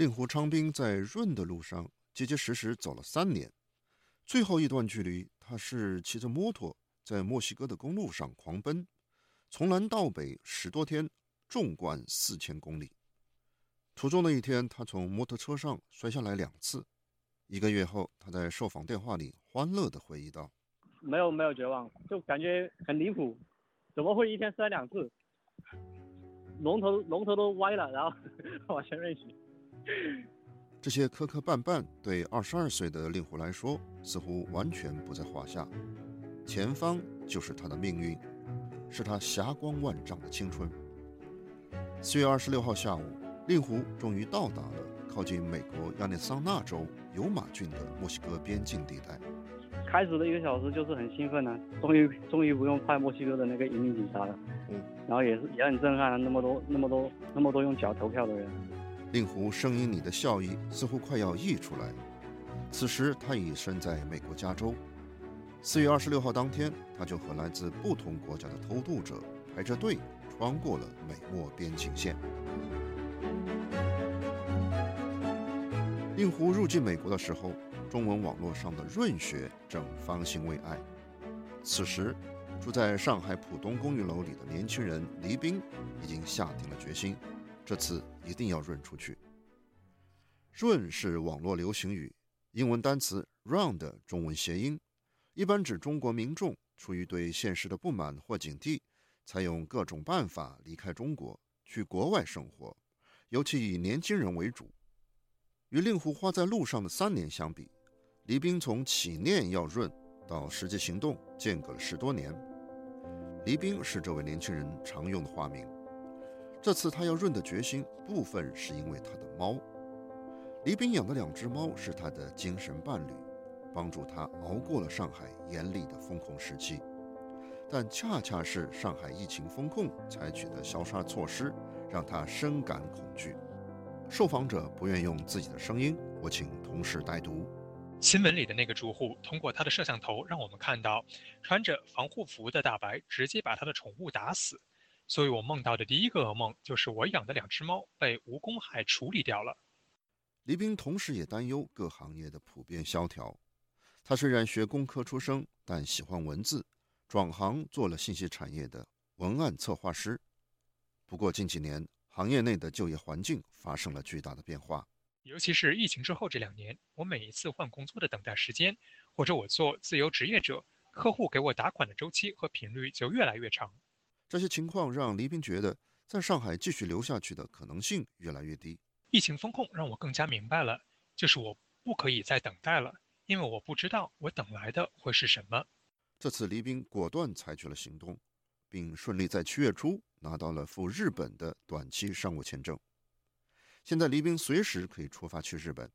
令狐昌兵在润的路上结结实实走了三年，最后一段距离，他是骑着摩托在墨西哥的公路上狂奔，从南到北十多天，纵贯四千公里。途中的一天，他从摩托车上摔下来两次。一个月后，他在受访电话里欢乐地回忆道：“没有没有绝望，就感觉很离谱，怎么会一天摔两次？龙头龙头都歪了，然后 往前面骑。”这些磕磕绊绊对二十二岁的令狐来说，似乎完全不在话下。前方就是他的命运，是他霞光万丈的青春。四月二十六号下午，令狐终于到达了靠近美国亚利桑那州尤马郡的墨西哥边境地带。开始的一个小时就是很兴奋呢，终于终于不用派墨西哥的那个移民警察了。嗯，然后也是也很震撼，那么多那么多那么多用脚投票的人。令狐声音里的笑意似乎快要溢出来。此时他已身在美国加州。四月二十六号当天，他就和来自不同国家的偷渡者排着队穿过了美墨边境线。令狐入境美国的时候，中文网络上的润学正方兴未艾。此时，住在上海浦东公寓楼里的年轻人黎兵已经下定了决心。这次一定要润出去。润是网络流行语，英文单词 run 的中文谐音，一般指中国民众出于对现实的不满或警惕，采用各种办法离开中国，去国外生活，尤其以年轻人为主。与令狐花在路上的三年相比，黎兵从起念要润到实际行动，间隔了十多年。黎兵是这位年轻人常用的化名。这次他要润的决心，部分是因为他的猫。李斌养的两只猫是他的精神伴侣，帮助他熬过了上海严厉的封控时期。但恰恰是上海疫情封控采取的消杀措施，让他深感恐惧。受访者不愿用自己的声音，我请同事代读。新闻里的那个住户通过他的摄像头让我们看到，穿着防护服的大白直接把他的宠物打死。所以我梦到的第一个噩梦就是我养的两只猫被无公害处理掉了。黎兵同时也担忧各行业的普遍萧条。他虽然学工科出身，但喜欢文字，转行做了信息产业的文案策划师。不过近几年，行业内的就业环境发生了巨大的变化，尤其是疫情之后这两年，我每一次换工作的等待时间，或者我做自由职业者，客户给我打款的周期和频率就越来越长。这些情况让黎兵觉得，在上海继续留下去的可能性越来越低。疫情风控让我更加明白了，就是我不可以再等待了，因为我不知道我等来的会是什么。这次黎兵果断采取了行动，并顺利在七月初拿到了赴日本的短期商务签证。现在黎兵随时可以出发去日本。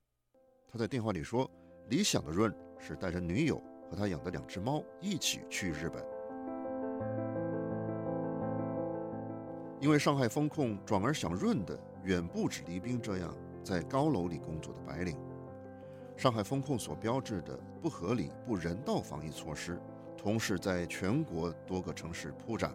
他在电话里说：“理想的润是带着女友和他养的两只猫一起去日本。”因为上海风控，转而想润的远不止黎兵这样在高楼里工作的白领。上海风控所标志的不合理、不人道防疫措施，同时在全国多个城市铺展，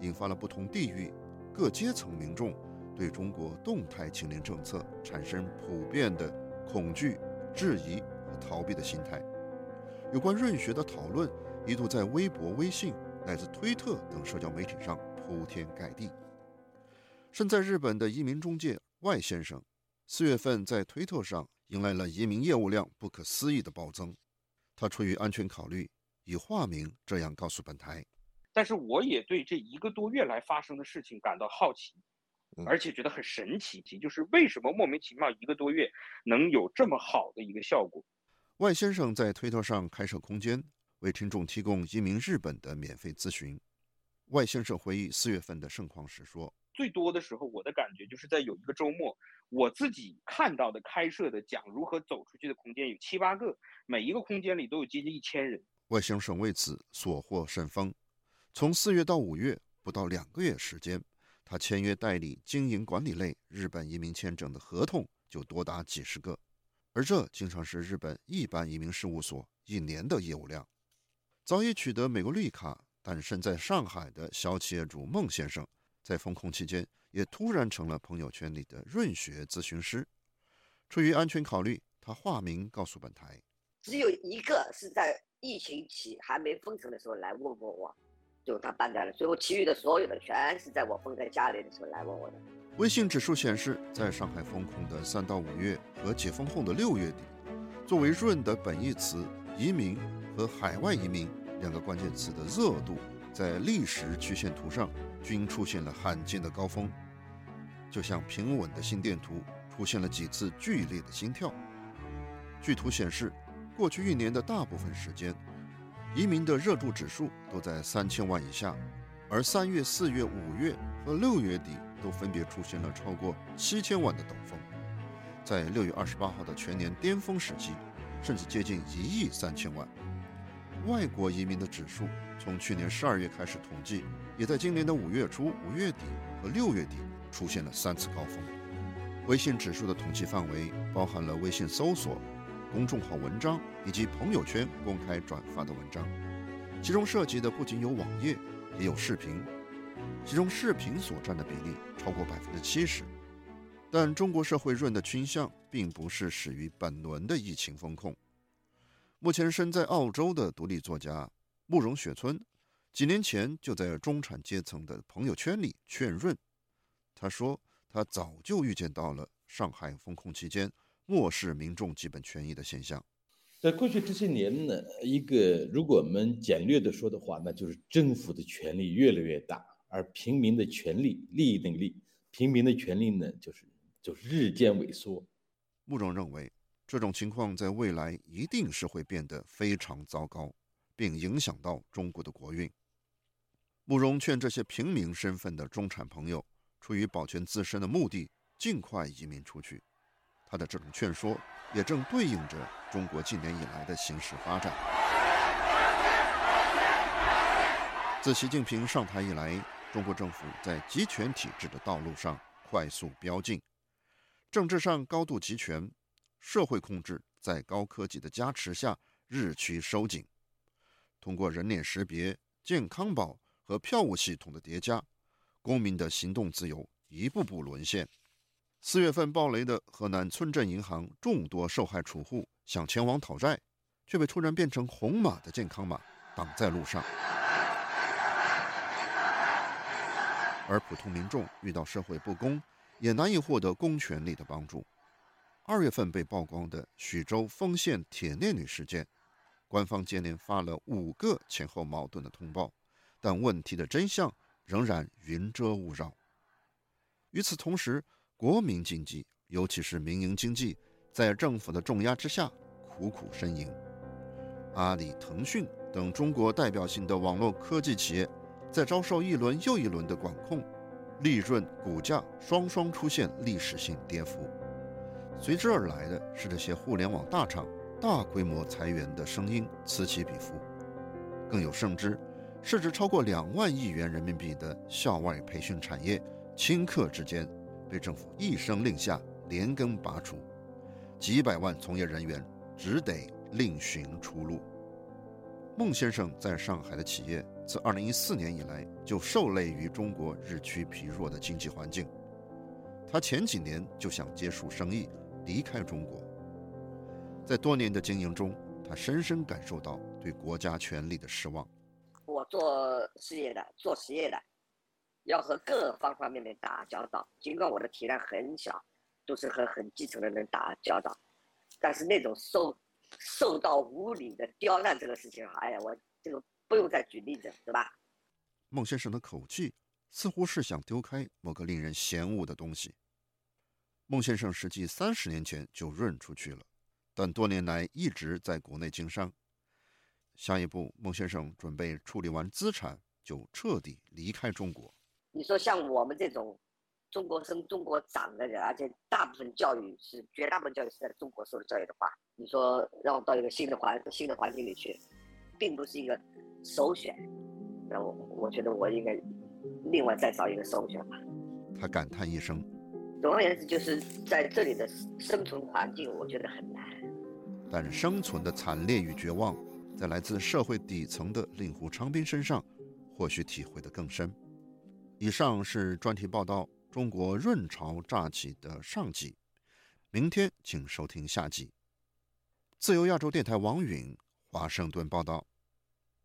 引发了不同地域、各阶层民众对中国动态清零政策产生普遍的恐惧、质疑和逃避的心态。有关润学的讨论一度在微博、微信乃至推特等社交媒体上铺天盖地。身在日本的移民中介外先生，四月份在推特上迎来了移民业务量不可思议的暴增。他出于安全考虑，以化名这样告诉本台：“但是我也对这一个多月来发生的事情感到好奇，而且觉得很神奇，就是为什么莫名其妙一个多月能有这么好的一个效果。”外先生在推特上开设空间，为听众提供移民日本的免费咨询。外先生回忆四月份的盛况时说。最多的时候，我的感觉就是在有一个周末，我自己看到的开设的讲如何走出去的空间有七八个，每一个空间里都有接近一千人。外先生为此所获甚丰。从四月到五月，不到两个月时间，他签约代理经营管理类日本移民签证的合同就多达几十个，而这经常是日本一般移民事务所一年的业务量。早已取得美国绿卡，但身在上海的小企业主孟先生。在封控期间，也突然成了朋友圈里的润学咨询师。出于安全考虑，他化名告诉本台：“只有一个是在疫情期还没封城的时候来问过我，就他搬家了。最后其余的所有的全是在我封在家里的时候来问我的。”微信指数显示，在上海封控的三到五月和解封后的六月底，作为润的本义词“移民”和“海外移民”两个关键词的热度，在历史曲线图上均出现了罕见的高峰，就像平稳的心电图出现了几次剧烈的心跳。据图显示，过去一年的大部分时间，移民的热度指数都在三千万以下，而三月、四月、五月和六月底。都分别出现了超过七千万的陡峰，在六月二十八号的全年巅峰时期，甚至接近一亿三千万。外国移民的指数从去年十二月开始统计，也在今年的五月初、五月底和六月底出现了三次高峰。微信指数的统计范围包含了微信搜索、公众号文章以及朋友圈公开转发的文章，其中涉及的不仅有网页，也有视频。其中视频所占的比例超过百分之七十，但中国社会润的倾向并不是始于本轮的疫情风控。目前身在澳洲的独立作家慕容雪村，几年前就在中产阶层的朋友圈里劝润。他说，他早就预见到了上海封控期间漠视民众基本权益的现象。在过去这些年呢，一个如果我们简略的说的话，那就是政府的权力越来越大。而平民的权利、利益能力，平民的权利呢，就是就是日渐萎缩。慕容认为，这种情况在未来一定是会变得非常糟糕，并影响到中国的国运。慕容劝这些平民身份的中产朋友，出于保全自身的目的，尽快移民出去。他的这种劝说，也正对应着中国近年以来的形势发展。自习近平上台以来，中国政府在集权体制的道路上快速飙进，政治上高度集权，社会控制在高科技的加持下日趋收紧。通过人脸识别、健康宝和票务系统的叠加，公民的行动自由一步步沦陷。四月份暴雷的河南村镇银行众多受害储户想前往讨债，却被突然变成红码的健康码挡在路上。而普通民众遇到社会不公，也难以获得公权力的帮助。二月份被曝光的徐州丰县铁链女事件，官方接连发了五个前后矛盾的通报，但问题的真相仍然云遮雾绕。与此同时，国民经济，尤其是民营经济，在政府的重压之下苦苦呻吟。阿里、腾讯等中国代表性的网络科技企业。在遭受一轮又一轮的管控，利润、股价双双出现历史性跌幅，随之而来的是这些互联网大厂大规模裁员的声音此起彼伏。更有甚之，市值超过两万亿元人民币的校外培训产业，顷刻之间被政府一声令下连根拔除，几百万从业人员只得另寻出路。孟先生在上海的企业。自2014年以来，就受累于中国日趋疲弱的经济环境。他前几年就想结束生意，离开中国。在多年的经营中，他深深感受到对国家权力的失望。我做事业的，做实业的，要和各方方面面打交道。尽管我的体量很小，都是和很基层的人打交道，但是那种受受到无理的刁难这个事情，哎呀，我这个。不用再举例子，对吧？孟先生的口气似乎是想丢开某个令人嫌恶的东西。孟先生实际三十年前就润出去了，但多年来一直在国内经商。下一步，孟先生准备处理完资产就彻底离开中国。你说像我们这种中国生、中国长的人，而且大部分教育是绝大部分教育是在中国受的教育的话，你说让我到一个新的环新的环境里去，并不是一个。首选，那我我觉得我应该另外再找一个首选吧。他感叹一声。总而言之，就是在这里的生存环境，我觉得很难。但生存的惨烈与绝望，在来自社会底层的令狐昌斌身上，或许体会得更深。以上是专题报道《中国润潮乍起》的上集。明天请收听下集。自由亚洲电台王允华盛顿报道。